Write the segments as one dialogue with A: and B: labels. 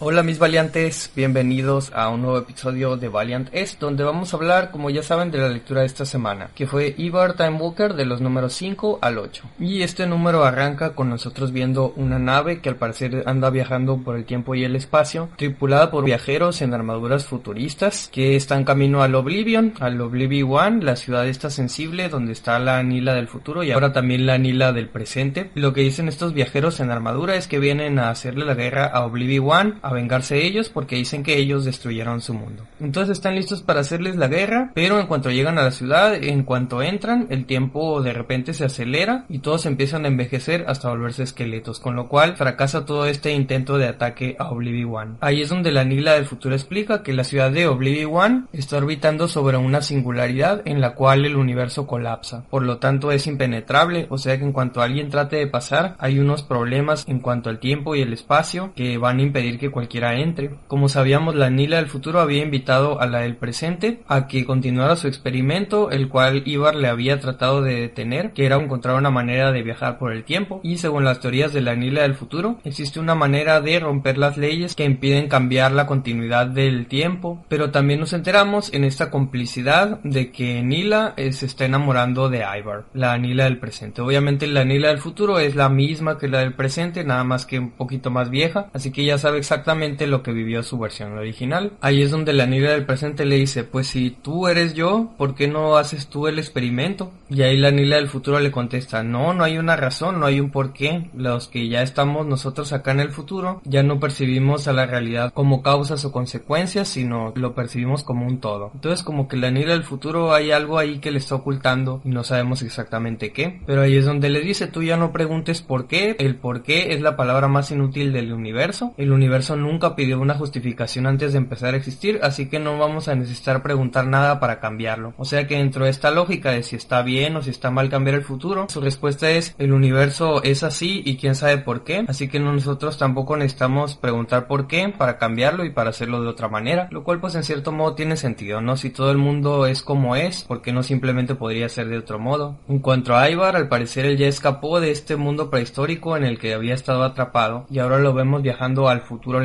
A: Hola mis valiantes, bienvenidos a un nuevo episodio de Valiant Es, donde vamos a hablar, como ya saben, de la lectura de esta semana, que fue Ivar Time Walker de los números 5 al 8. Y este número arranca con nosotros viendo una nave que al parecer anda viajando por el tiempo y el espacio, tripulada por viajeros en armaduras futuristas, que están camino al Oblivion, al Oblivion One, la ciudad esta sensible donde está la Anila del futuro y ahora también la Anila del presente. Lo que dicen estos viajeros en armadura es que vienen a hacerle la guerra a Oblivion One, a vengarse ellos porque dicen que ellos destruyeron su mundo. Entonces están listos para hacerles la guerra, pero en cuanto llegan a la ciudad, en cuanto entran, el tiempo de repente se acelera y todos empiezan a envejecer hasta volverse esqueletos, con lo cual fracasa todo este intento de ataque a Oblivion. Ahí es donde la Nila del futuro explica que la ciudad de Oblivion está orbitando sobre una singularidad en la cual el universo colapsa, por lo tanto es impenetrable, o sea que en cuanto alguien trate de pasar, hay unos problemas en cuanto al tiempo y el espacio que van a impedir que cualquiera entre. Como sabíamos, la Nila del futuro había invitado a la del presente a que continuara su experimento, el cual Ivar le había tratado de detener, que era encontrar una manera de viajar por el tiempo. Y según las teorías de la Nila del futuro, existe una manera de romper las leyes que impiden cambiar la continuidad del tiempo. Pero también nos enteramos en esta complicidad de que Nila eh, se está enamorando de Ivar, la Nila del presente. Obviamente la Nila del futuro es la misma que la del presente, nada más que un poquito más vieja, así que ya sabe exactamente lo que vivió su versión original. Ahí es donde la Nila del presente le dice, pues si tú eres yo, ¿por qué no haces tú el experimento? Y ahí la Nila del futuro le contesta, no, no hay una razón, no hay un por qué. Los que ya estamos nosotros acá en el futuro, ya no percibimos a la realidad como causas o consecuencias, sino lo percibimos como un todo. Entonces como que la Nila del futuro hay algo ahí que le está ocultando y no sabemos exactamente qué. Pero ahí es donde le dice, tú ya no preguntes por qué, el por qué es la palabra más inútil del universo. El universo nunca pidió una justificación antes de empezar a existir, así que no vamos a necesitar preguntar nada para cambiarlo. O sea que dentro de esta lógica de si está bien o si está mal cambiar el futuro, su respuesta es el universo es así y quién sabe por qué, así que nosotros tampoco necesitamos preguntar por qué para cambiarlo y para hacerlo de otra manera, lo cual pues en cierto modo tiene sentido, ¿no? Si todo el mundo es como es, ¿por qué no simplemente podría ser de otro modo? En cuanto a Ivar, al parecer él ya escapó de este mundo prehistórico en el que había estado atrapado y ahora lo vemos viajando al futuro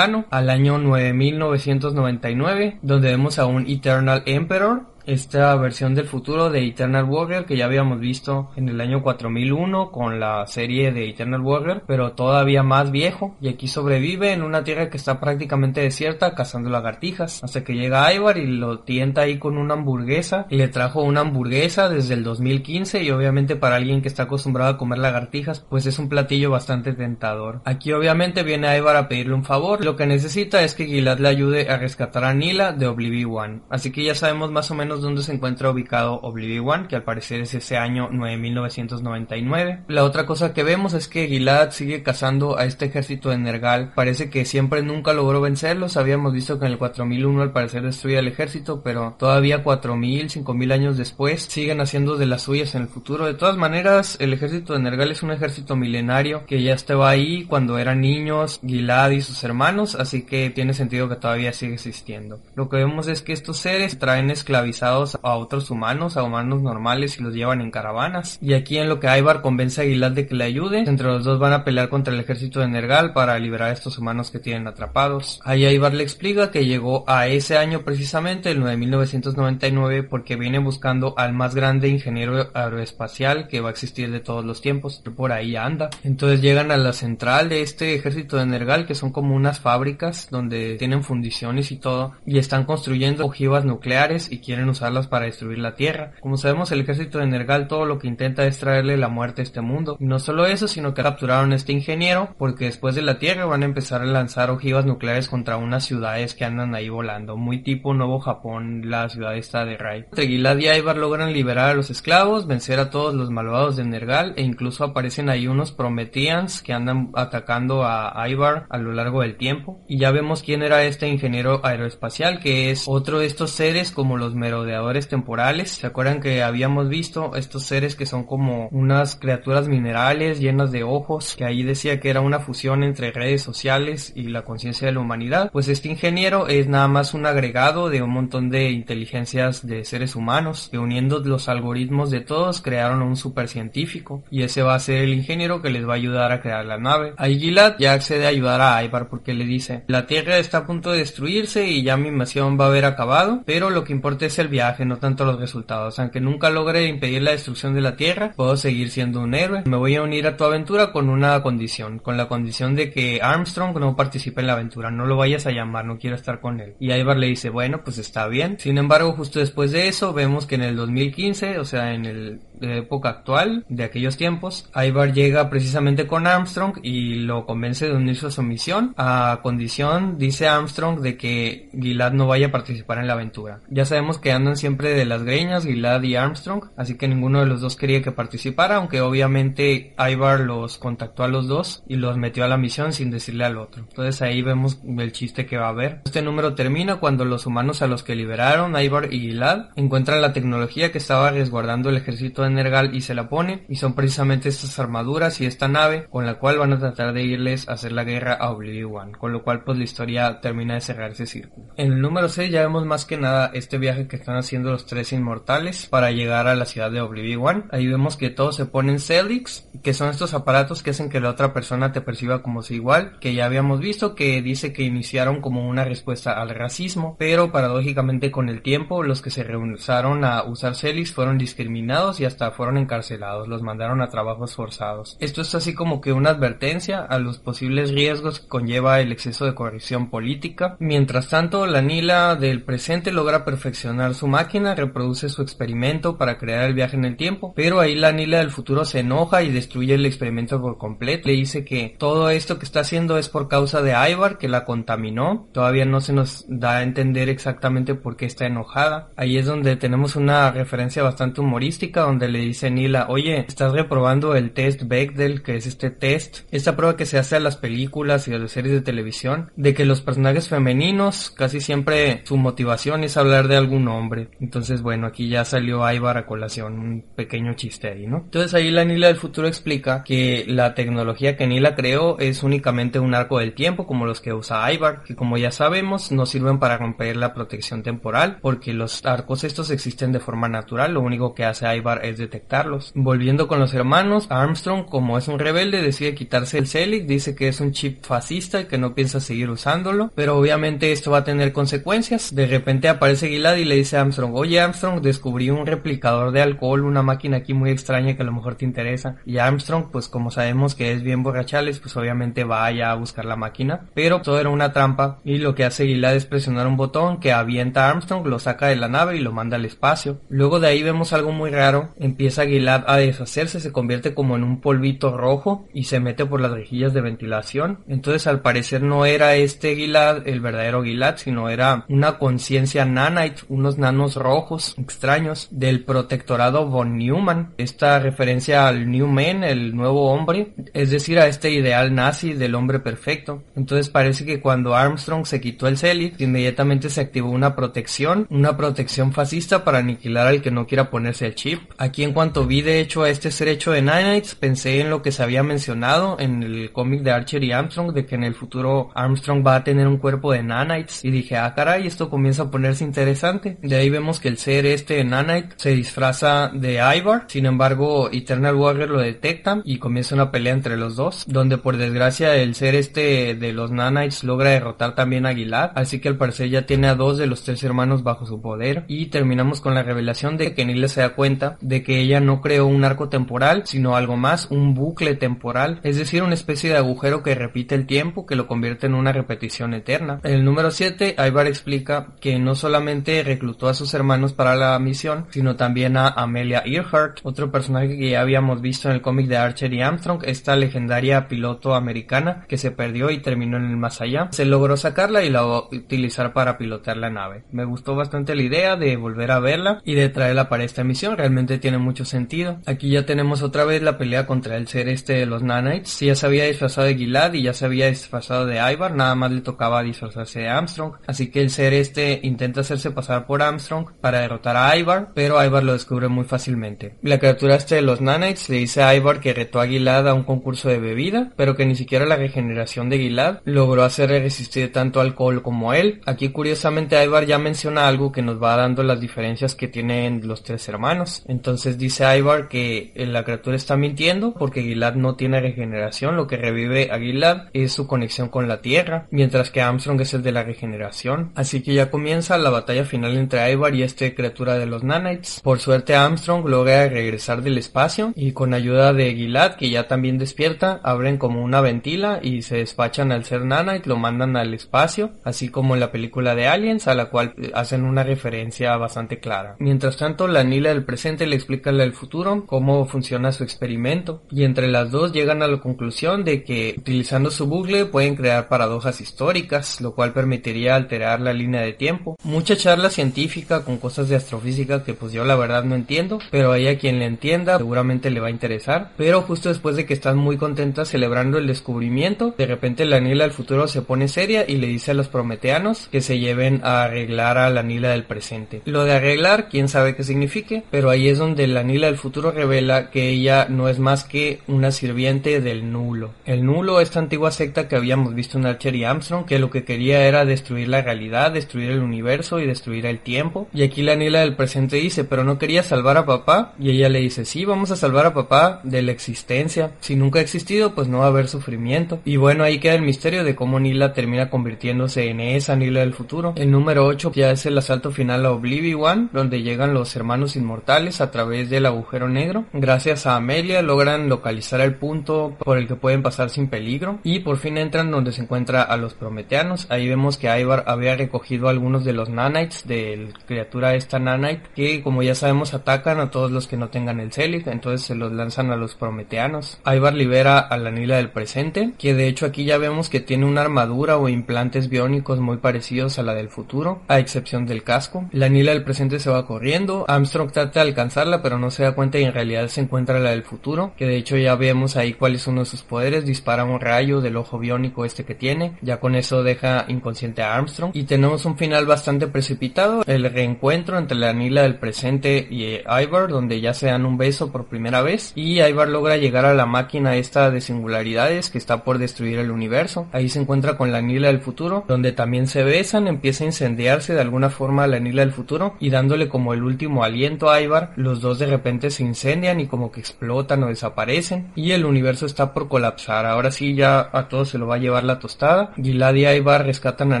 A: al año 9999, donde vemos a un Eternal Emperor esta versión del futuro de Eternal Warrior que ya habíamos visto en el año 4001 con la serie de Eternal Warrior, pero todavía más viejo. Y aquí sobrevive en una tierra que está prácticamente desierta cazando lagartijas hasta que llega Ivar y lo tienta ahí con una hamburguesa. Y le trajo una hamburguesa desde el 2015 y obviamente para alguien que está acostumbrado a comer lagartijas pues es un platillo bastante tentador. Aquí obviamente viene Ivar a pedirle un favor, lo que necesita es que Gilad le ayude a rescatar a Nila de Oblivion, así que ya sabemos más o menos donde se encuentra ubicado Oblivion, que al parecer es ese año 9999. La otra cosa que vemos es que Gilad sigue cazando a este ejército de Nergal. Parece que siempre nunca logró vencerlos. Habíamos visto que en el 4001 al parecer destruye el ejército, pero todavía 4000, 5000 años después siguen haciendo de las suyas en el futuro. De todas maneras, el ejército de Nergal es un ejército milenario que ya estaba ahí cuando eran niños Gilad y sus hermanos, así que tiene sentido que todavía sigue existiendo. Lo que vemos es que estos seres traen esclavizados a otros humanos, a humanos normales y los llevan en caravanas. Y aquí en lo que Ivar convence a Gilad de que le ayude, entre los dos van a pelear contra el ejército de Nergal para liberar a estos humanos que tienen atrapados. Ahí Ivar le explica que llegó a ese año precisamente, el 9999, porque viene buscando al más grande ingeniero aeroespacial que va a existir de todos los tiempos, por ahí anda. Entonces llegan a la central de este ejército de Nergal, que son como unas fábricas donde tienen fundiciones y todo, y están construyendo ojivas nucleares y quieren usarlas para destruir la Tierra. Como sabemos, el ejército de Nergal todo lo que intenta es traerle la muerte a este mundo. Y no solo eso, sino que capturaron a este ingeniero, porque después de la Tierra van a empezar a lanzar ojivas nucleares contra unas ciudades que andan ahí volando, muy tipo Nuevo Japón, la ciudad esta de Rai. Gilad y Ivar logran liberar a los esclavos, vencer a todos los malvados de Nergal, e incluso aparecen ahí unos Prometheans que andan atacando a Ivar a lo largo del tiempo. Y ya vemos quién era este ingeniero aeroespacial, que es otro de estos seres como los Meros merodeadores temporales. ¿Se acuerdan que habíamos visto estos seres que son como unas criaturas minerales llenas de ojos? Que ahí decía que era una fusión entre redes sociales y la conciencia de la humanidad. Pues este ingeniero es nada más un agregado de un montón de inteligencias de seres humanos que uniendo los algoritmos de todos crearon un supercientífico y ese va a ser el ingeniero que les va a ayudar a crear la nave. Ahí Gilad ya accede a ayudar a Ivar porque le dice la Tierra está a punto de destruirse y ya mi invasión va a haber acabado, pero lo que importa es el viaje, no tanto los resultados. Aunque nunca logre impedir la destrucción de la Tierra, puedo seguir siendo un héroe. Me voy a unir a tu aventura con una condición, con la condición de que Armstrong no participe en la aventura, no lo vayas a llamar, no quiero estar con él. Y Ivar le dice, bueno, pues está bien. Sin embargo, justo después de eso, vemos que en el 2015, o sea, en el de época actual, de aquellos tiempos, Ivar llega precisamente con Armstrong y lo convence de unirse a su misión, a condición, dice Armstrong, de que Gilad no vaya a participar en la aventura. Ya sabemos que andan siempre de las greñas, Gilad y Armstrong, así que ninguno de los dos quería que participara, aunque obviamente Ivar los contactó a los dos y los metió a la misión sin decirle al otro. Entonces ahí vemos el chiste que va a haber. Este número termina cuando los humanos a los que liberaron, Ivar y Gilad, encuentran la tecnología que estaba resguardando el ejército y se la pone, y son precisamente estas armaduras y esta nave con la cual van a tratar de irles a hacer la guerra a Oblivion, con lo cual pues la historia termina de cerrar ese círculo. En el número 6 ya vemos más que nada este viaje que están haciendo los tres inmortales para llegar a la ciudad de Oblivion. Ahí vemos que todos se ponen Celix, que son estos aparatos que hacen que la otra persona te perciba como si igual, que ya habíamos visto que dice que iniciaron como una respuesta al racismo, pero paradójicamente con el tiempo los que se rehusaron a usar Celix fueron discriminados y fueron encarcelados, los mandaron a trabajos forzados. Esto es así como que una advertencia a los posibles riesgos que conlleva el exceso de corrección política. Mientras tanto, la Nila del presente logra perfeccionar su máquina, reproduce su experimento para crear el viaje en el tiempo, pero ahí la Nila del futuro se enoja y destruye el experimento por completo. Le dice que todo esto que está haciendo es por causa de Ivar, que la contaminó. Todavía no se nos da a entender exactamente por qué está enojada. Ahí es donde tenemos una referencia bastante humorística donde le dice Nila, oye, estás reprobando el test Bechdel, que es este test, esta prueba que se hace a las películas y a las series de televisión, de que los personajes femeninos casi siempre su motivación es hablar de algún hombre. Entonces, bueno, aquí ya salió Ivar a colación, un pequeño chiste ahí, ¿no? Entonces ahí la Nila del futuro explica que la tecnología que Nila creó es únicamente un arco del tiempo, como los que usa Ivar, que como ya sabemos no sirven para romper la protección temporal, porque los arcos estos existen de forma natural, lo único que hace Ivar es detectarlos. Volviendo con los hermanos, Armstrong, como es un rebelde, decide quitarse el Celic, dice que es un chip fascista y que no piensa seguir usándolo, pero obviamente esto va a tener consecuencias. De repente aparece Gilad y le dice a Armstrong, oye Armstrong, descubrí un replicador de alcohol, una máquina aquí muy extraña que a lo mejor te interesa. Y Armstrong, pues como sabemos que es bien borrachales, pues obviamente va allá a buscar la máquina, pero todo era una trampa y lo que hace Gilad es presionar un botón que avienta a Armstrong, lo saca de la nave y lo manda al espacio. Luego de ahí vemos algo muy raro, empieza Gilad a deshacerse, se convierte como en un polvito rojo y se mete por las rejillas de ventilación. Entonces al parecer no era este Gilad el verdadero Gilad, sino era una conciencia nanite, unos nanos rojos extraños del protectorado von Neumann. Esta referencia al New Man, el nuevo hombre, es decir, a este ideal nazi del hombre perfecto. Entonces parece que cuando Armstrong se quitó el Celit, inmediatamente se activó una protección, una protección fascista para aniquilar al que no quiera ponerse el chip. Aquí en cuanto vi de hecho a este ser hecho de Nanites, pensé en lo que se había mencionado en el cómic de Archer y Armstrong, de que en el futuro Armstrong va a tener un cuerpo de Nanites. Y dije, ah caray, esto comienza a ponerse interesante. De ahí vemos que el ser este de Nanite se disfraza de Ivar, sin embargo Eternal Warrior lo detecta y comienza una pelea entre los dos, donde por desgracia el ser este de los Nanites logra derrotar también a Gilad, así que al parecer ya tiene a dos de los tres hermanos bajo su poder. Y terminamos con la revelación de que Neil se da cuenta de que ella no creó un arco temporal, sino algo más, un bucle temporal, es decir, una especie de agujero que repite el tiempo, que lo convierte en una repetición eterna. El número 7, Ivar explica que no solamente reclutó a sus hermanos para la misión, sino también a Amelia Earhart, otro personaje que ya habíamos visto en el cómic de Archer y Armstrong, esta legendaria piloto americana que se perdió y terminó en el más allá. Se logró sacarla y la utilizar para pilotar la nave. Me gustó bastante la idea de volver a verla y de traerla para esta misión, realmente mucho sentido. Aquí ya tenemos otra vez la pelea contra el ser este de los Nanites. Ya se había disfrazado de Gilad y ya se había disfrazado de Ivar, nada más le tocaba disfrazarse de Armstrong. Así que el ser este intenta hacerse pasar por Armstrong para derrotar a Ivar, pero Ivar lo descubre muy fácilmente. La criatura este de los Nanites le dice a Ivar que retó a Gilad a un concurso de bebida, pero que ni siquiera la regeneración de Gilad logró hacerle resistir tanto alcohol como él. Aquí curiosamente Ivar ya menciona algo que nos va dando las diferencias que tienen los tres hermanos. Entonces dice Ivar que la criatura está mintiendo porque Gilad no tiene regeneración, lo que revive a Gilad es su conexión con la tierra, mientras que Armstrong es el de la regeneración. Así que ya comienza la batalla final entre Ivar y este criatura de los Nanites. Por suerte Armstrong logra regresar del espacio y con ayuda de Gilad, que ya también despierta, abren como una ventila y se despachan al ser Nanite, lo mandan al espacio, así como en la película de Aliens, a la cual eh, hacen una referencia bastante clara. Mientras tanto, la Nila del presente le explica al futuro cómo funciona su experimento, y entre las dos llegan a la conclusión de que utilizando su bucle pueden crear paradojas históricas, lo cual permitiría alterar la línea de tiempo. Mucha charla científica con cosas de astrofísica que pues yo la verdad no entiendo, pero ahí a quien le entienda seguramente le va a interesar. Pero justo después de que están muy contentas celebrando el descubrimiento, de repente la Nila del futuro se pone seria y le dice a los prometeanos que se lleven a arreglar a la Nila del presente. Lo de arreglar, quién sabe qué signifique, pero ahí es donde la Nila del futuro revela que ella no es más que una sirviente del nulo. El nulo, esta antigua secta que habíamos visto en Archer y Armstrong, que lo que quería era destruir la realidad, destruir el universo y destruir el tiempo. Y aquí la Nila del presente dice, pero no quería salvar a papá. Y ella le dice, sí, vamos a salvar a papá de la existencia. Si nunca ha existido, pues no va a haber sufrimiento. Y bueno, ahí queda el misterio de cómo Nila termina convirtiéndose en esa Nila del futuro. El número 8 ya es el asalto final a Oblivion, donde llegan los hermanos inmortales a través del agujero negro. Gracias a Amelia logran localizar el punto por el que pueden pasar sin peligro y por fin entran donde se encuentra a los prometeanos. Ahí vemos que Ivar había recogido algunos de los nanites de la criatura esta nanite que como ya sabemos atacan a todos los que no tengan el Celic, entonces se los lanzan a los prometeanos. Ivar libera a la del presente, que de hecho aquí ya vemos que tiene una armadura o implantes biónicos muy parecidos a la del futuro, a excepción del casco. La Nila del presente se va corriendo, Armstrong trata de alcanzarla pero no se da cuenta y en realidad se encuentra la del futuro, que de hecho ya vemos ahí cuál es uno de sus poderes, dispara un rayo del ojo biónico este que tiene, ya con eso deja inconsciente a Armstrong y tenemos un final bastante precipitado, el reencuentro entre la Nila del presente y eh, Ivar, donde ya se dan un beso por primera vez y Ivar logra llegar a la máquina esta de singularidades que está por destruir el universo. Ahí se encuentra con la Nila del futuro, donde también se besan, empieza a incendiarse de alguna forma la Nila del futuro y dándole como el último aliento a Ivar, los dos de repente se incendian y como que explotan o desaparecen y el universo está por colapsar. Ahora sí ya a todos se lo va a llevar la tostada. Gilad y Ivar rescatan a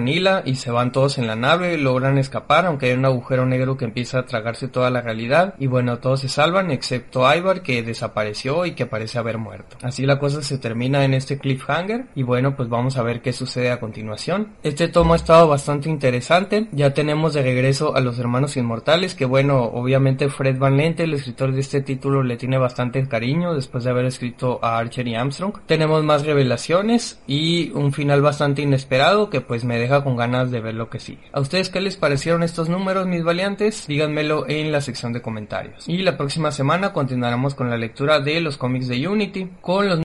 A: Nila y se van todos en la nave, logran escapar aunque hay un agujero negro que empieza a tragarse toda la realidad y bueno, todos se salvan excepto Ivar que desapareció y que parece haber muerto. Así la cosa se termina en este cliffhanger y bueno, pues vamos a ver qué sucede a continuación. Este tomo ha estado bastante interesante. Ya tenemos de regreso a los hermanos inmortales que bueno, obviamente Fred Van El escritor de este título, le tiene bastante cariño después de haber escrito a Archer y Armstrong. Tenemos más revelaciones y un final bastante inesperado que pues me deja con ganas de ver lo que sigue. ¿A ustedes qué les parecieron estos números, mis valientes? Díganmelo en la sección de comentarios. Y la próxima semana continuaremos con la lectura de los cómics de Unity, con los